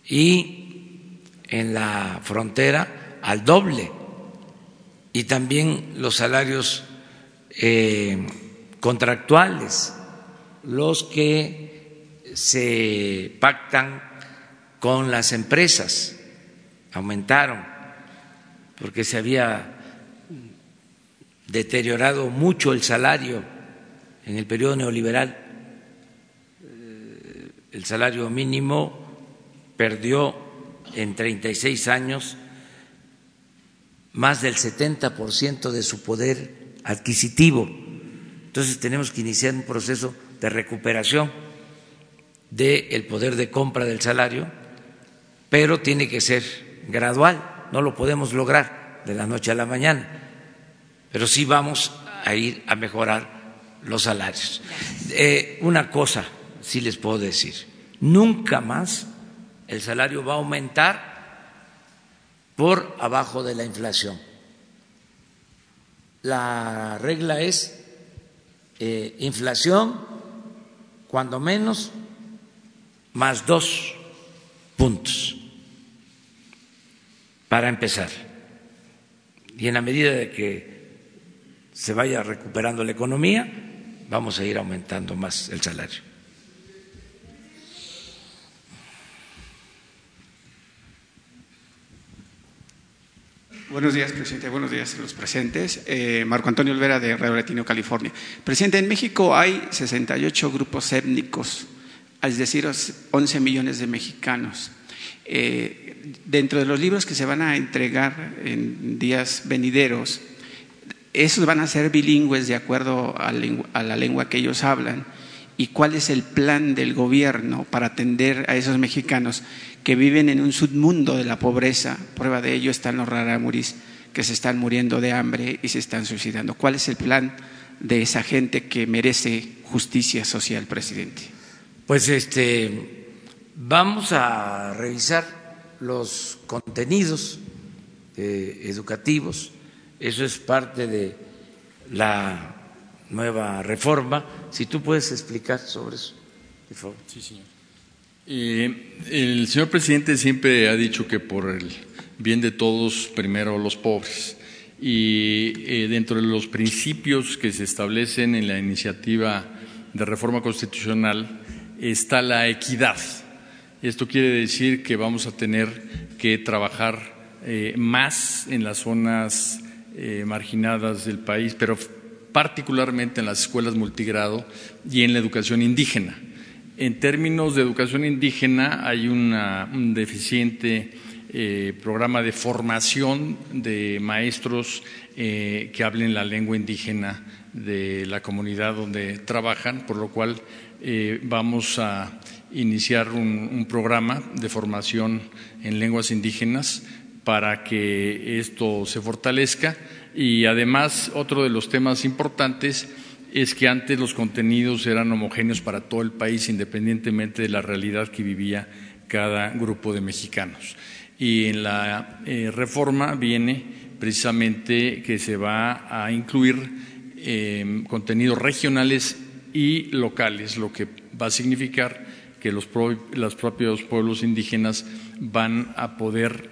y en la frontera al doble y también los salarios eh, contractuales, los que se pactan con las empresas, aumentaron porque se había deteriorado mucho el salario en el periodo neoliberal. El salario mínimo perdió en 36 años más del 70% de su poder adquisitivo. Entonces tenemos que iniciar un proceso de recuperación del poder de compra del salario, pero tiene que ser gradual, no lo podemos lograr de la noche a la mañana pero sí vamos a ir a mejorar los salarios. Eh, una cosa sí les puedo decir, nunca más el salario va a aumentar por abajo de la inflación. La regla es eh, inflación, cuando menos, más dos puntos para empezar. Y en la medida de que se vaya recuperando la economía, vamos a ir aumentando más el salario. Buenos días, presidente. Buenos días a los presentes. Eh, Marco Antonio Olvera, de Radio Latino, California. Presidente, en México hay 68 grupos étnicos, es decir, 11 millones de mexicanos. Eh, dentro de los libros que se van a entregar en días venideros, esos van a ser bilingües de acuerdo a, la lengua que ellos hablan y cuál es el plan del gobierno para atender a esos mexicanos que viven en un submundo de la pobreza. Prueba de ello están los raramuris que se están muriendo de hambre y se están suicidando. ¿Cuál es el plan de esa gente que merece justicia social, presidente? Pues este vamos a revisar los contenidos eh, educativos eso es parte de la nueva reforma. Si tú puedes explicar sobre eso, por favor. Sí, señor. el señor presidente siempre ha dicho que por el bien de todos, primero los pobres. Y eh, dentro de los principios que se establecen en la iniciativa de reforma constitucional está la equidad. Esto quiere decir que vamos a tener que trabajar eh, más en las zonas eh, marginadas del país, pero particularmente en las escuelas multigrado y en la educación indígena. En términos de educación indígena hay un deficiente eh, programa de formación de maestros eh, que hablen la lengua indígena de la comunidad donde trabajan, por lo cual eh, vamos a iniciar un, programa de formación en lenguas indígenas para que esto se fortalezca y además otro de los temas importantes es que antes los contenidos eran homogéneos para todo el país independientemente de la realidad que vivía cada grupo de mexicanos. Y en la eh, reforma viene precisamente que se va a incluir em, contenidos regionales y locales, lo que va a significar que los, propios pueblos indígenas van a poder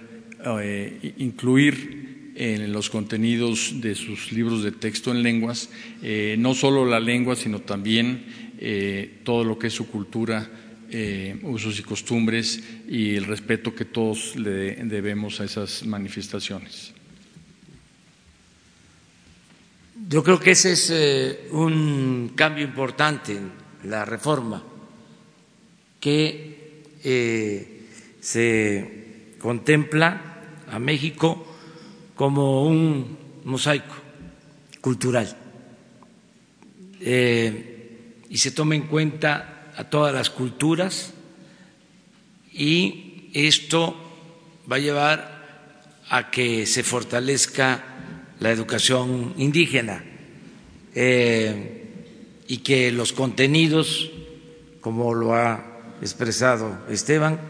eh, incluir en los contenidos de sus libros de texto en lenguas, eh, no solo la lengua, sino también eh, todo lo que es su cultura, usos y costumbres y el respeto que todos le debemos a esas manifestaciones. Yo creo que ese es eh, un cambio importante en la reforma, que eh, se contempla a México como un mosaico cultural. Eh, y se toma en cuenta a todas las culturas y esto va a llevar a que se fortalezca la educación indígena eh, y que los contenidos, como lo ha expresado Esteban,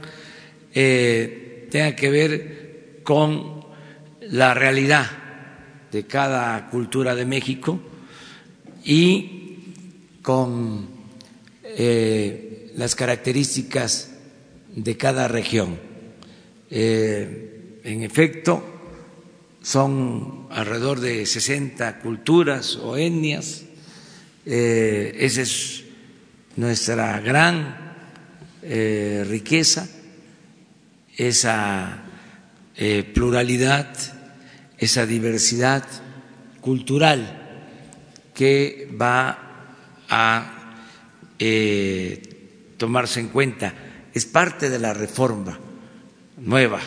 eh, tengan que ver con la realidad de cada cultura de México y con eh, las características de cada región. en efecto, son alrededor de 60 culturas o etnias. Eh, esa es nuestra gran eh, riqueza, esa eh, pluralidad, esa diversidad cultural que va a tomarse en cuenta. Es parte de la reforma nueva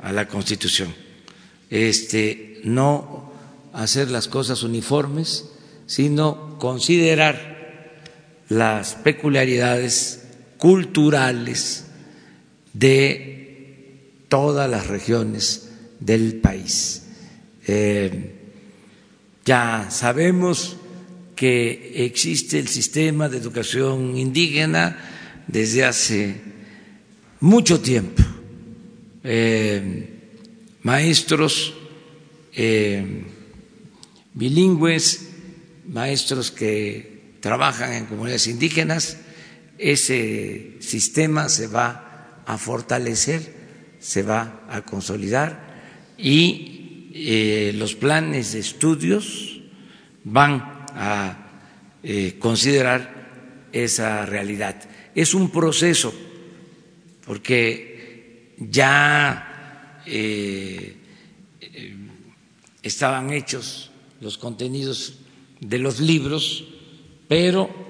a la Constitución este, no hacer las cosas uniformes, sino considerar las peculiaridades culturales de todas las regiones del país. Eh, ya sabemos que existe el sistema de educación indígena desde hace mucho tiempo. Eh, maestros eh, bilingües, maestros que trabajan en comunidades indígenas. Ese sistema se va a fortalecer, se va a consolidar y eh, los planes de estudios van a eh, considerar esa realidad. Es un proceso porque ya eh, estaban hechos los contenidos de los libros, pero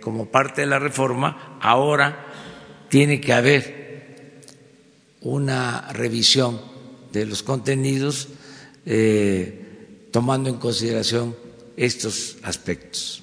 como parte de la reforma ahora tiene que haber una revisión de los contenidos tomando en consideración estos aspectos.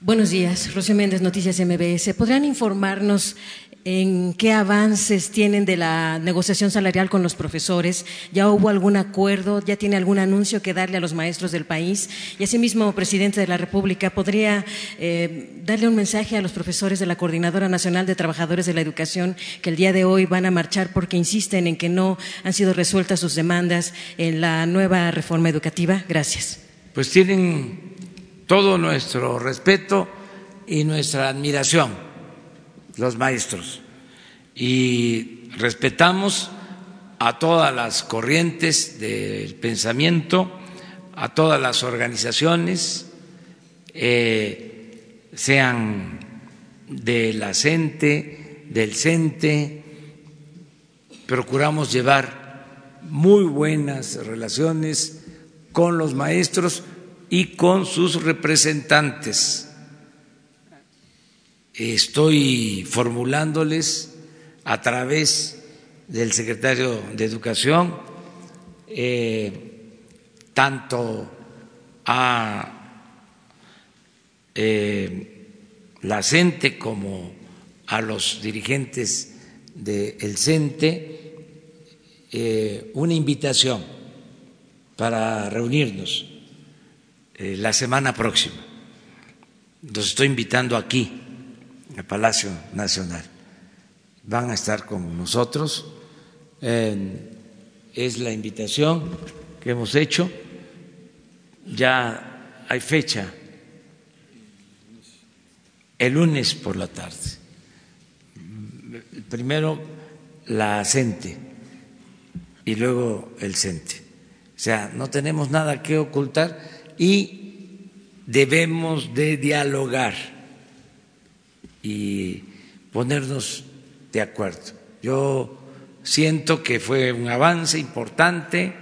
Buenos días, Rocío Méndez, Noticias MBS. ¿Podrían informarnos en qué avances tienen de la negociación salarial con los profesores? ¿Ya hubo algún acuerdo? ¿Ya tiene algún anuncio que darle a los maestros del país? Y asimismo, presidente de la República, ¿podría eh, darle un mensaje a los profesores de la Coordinadora Nacional de Trabajadores de la Educación que el día de hoy van a marchar porque insisten en que no han sido resueltas sus demandas en la nueva reforma educativa? Gracias. Pues tienen todo nuestro respeto y nuestra admiración, los maestros. Y respetamos a todas las corrientes del pensamiento, a todas las organizaciones, eh, sean de la CENTE, del CENTE, procuramos llevar muy buenas relaciones con los maestros y con sus representantes. Estoy formulándoles a través del secretario de Educación eh, tanto a eh, la CENTE como a los dirigentes del CENTE eh, una invitación para reunirnos la semana próxima. Los estoy invitando aquí, al Palacio Nacional. Van a estar con nosotros. es la invitación que hemos hecho. Ya hay fecha el lunes por la tarde primero la CENTE y luego el CENTE. O sea, no tenemos nada que ocultar y debemos de dialogar y ponernos de acuerdo. Yo siento que fue un avance importante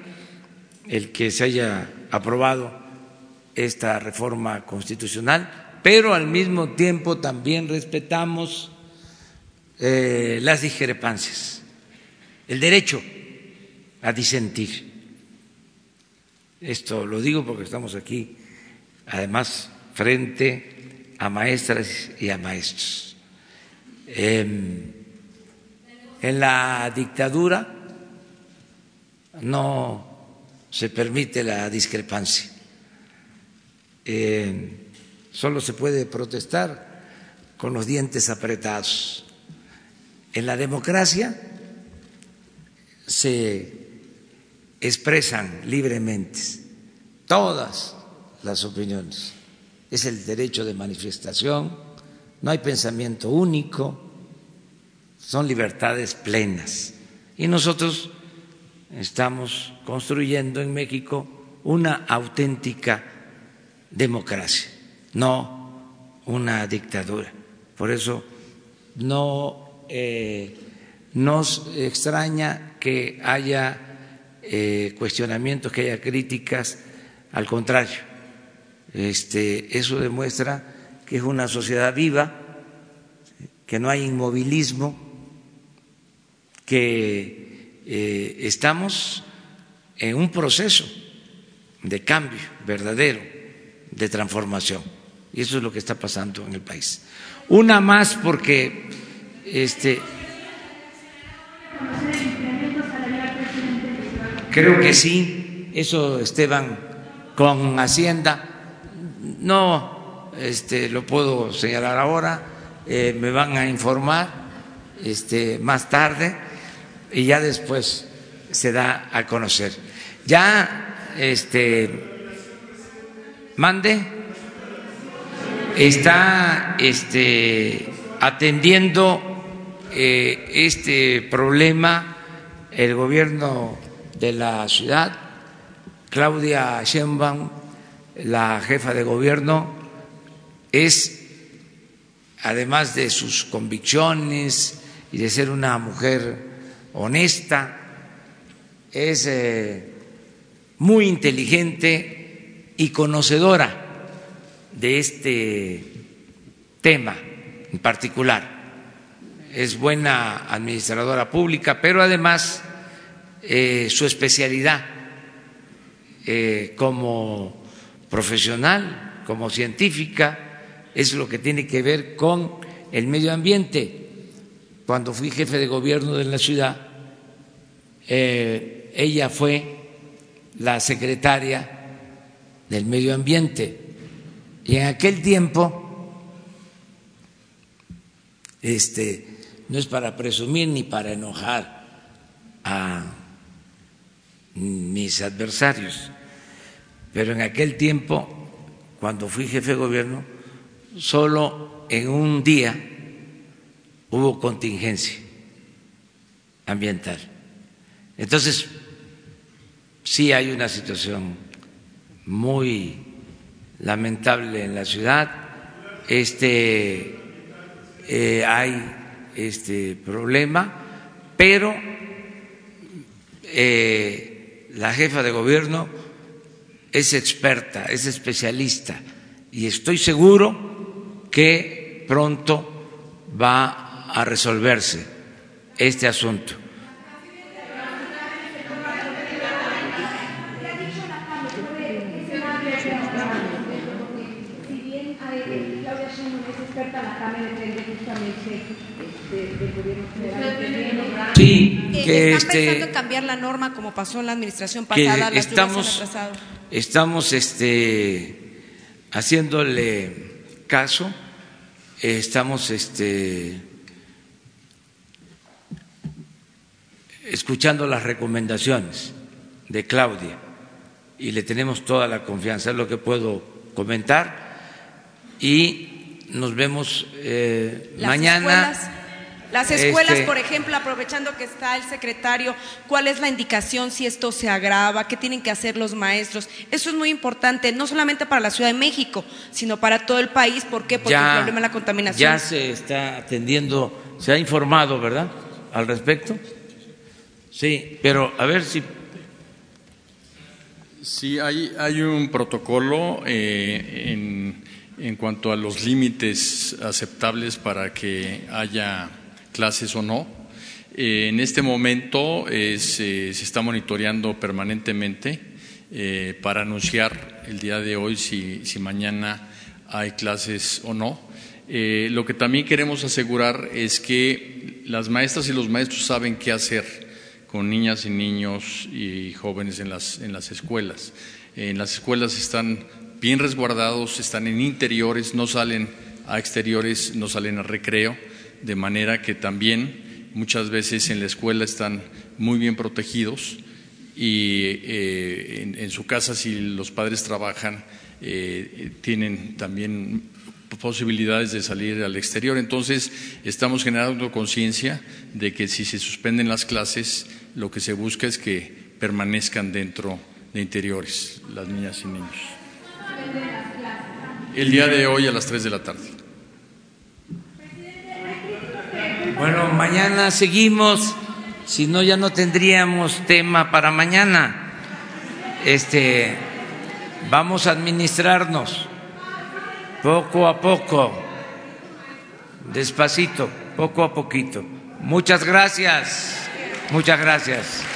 el que se haya aprobado esta reforma constitucional, pero al mismo tiempo también respetamos eh, las discrepancias, el derecho a disentir. Esto lo digo porque estamos aquí, además, frente a maestras y a maestros. Em, en la dictadura no se permite la discrepancia. Em, solo se puede protestar con los dientes apretados. En la democracia se expresan libremente todas las opiniones. Es el derecho de manifestación, no hay pensamiento único, son libertades plenas. Y nosotros estamos construyendo en México una auténtica democracia, no una dictadura. Por eso no eh, nos extraña que haya eh, cuestionamientos, que haya críticas, al contrario, este, eso demuestra que es una sociedad viva, que no hay inmovilismo, que eh, estamos en un proceso de cambio verdadero, de transformación. Y eso es lo que está pasando en el país. Una más porque este, creo que sí, eso Esteban con Hacienda, no este, lo puedo señalar ahora, eh, me van a informar este, más tarde y ya después se da a conocer. Ya, este, mande, está este, atendiendo eh, este problema el gobierno de la ciudad, Claudia Sheinbaum, la jefa de gobierno, es, además de sus convicciones y de ser una mujer honesta, es eh, muy inteligente y conocedora de este tema en particular. Es buena administradora pública, pero además eh, su especialidad eh, como profesional, como científica, es lo que tiene que ver con el medio ambiente. Cuando fui jefe de gobierno de la ciudad, eh, ella fue la secretaria del medio ambiente y en aquel tiempo este no es para presumir ni para enojar a mis adversarios, pero en aquel tiempo, cuando fui jefe de gobierno, solo en un día hubo contingencia ambiental. Entonces, sí hay una situación muy lamentable en la ciudad. Este, eh, hay este problema, pero eh, la jefa de gobierno es experta, es especialista y estoy seguro que pronto va a resolverse este asunto. Sí, que ¿Están este, pensando en cambiar la norma como pasó en la administración pasada? que las estamos, estamos este, haciéndole caso, estamos este, escuchando las recomendaciones de Claudia y le tenemos toda la confianza, es lo que puedo comentar y nos vemos eh, mañana. escuelas- Las escuelas, Este- por ejemplo, aprovechando que está el secretario, ¿cuál es la indicación si esto se agrava? ¿Qué tienen que hacer los maestros? Eso es muy importante, no solamente para la Ciudad de México, sino para todo el país. ¿Por qué? Porque el problema de la contaminación. Ya se está atendiendo, se ha informado, ¿verdad? Al respecto. Sí, pero a ver si Sí, hay, hay un protocolo eh, en, en cuanto a los límites aceptables para que haya clases o no. Eh, en este momento eh, se, está monitoreando permanentemente eh, para anunciar el día de hoy si, si mañana hay clases o no. Lo que también queremos asegurar es que las maestras y los maestros saben qué hacer con niñas y niños y jóvenes en las, en las escuelas. En las escuelas están bien resguardados, están en interiores, no salen a exteriores, no salen a recreo, de manera que también muchas veces en la escuela están muy bien protegidos y eh, en, su casa si los padres trabajan eh, tienen también posibilidades de salir al exterior. Entonces, estamos generando conciencia de que si se suspenden las clases, lo que se busca es que permanezcan dentro de interiores las niñas y niños. El día de hoy a las 3 de la tarde. Bueno, mañana seguimos, si no ya no tendríamos tema para mañana. Este vamos a administrarnos poco a poco, despacito, poco a poquito. Muchas gracias. Muchas gracias.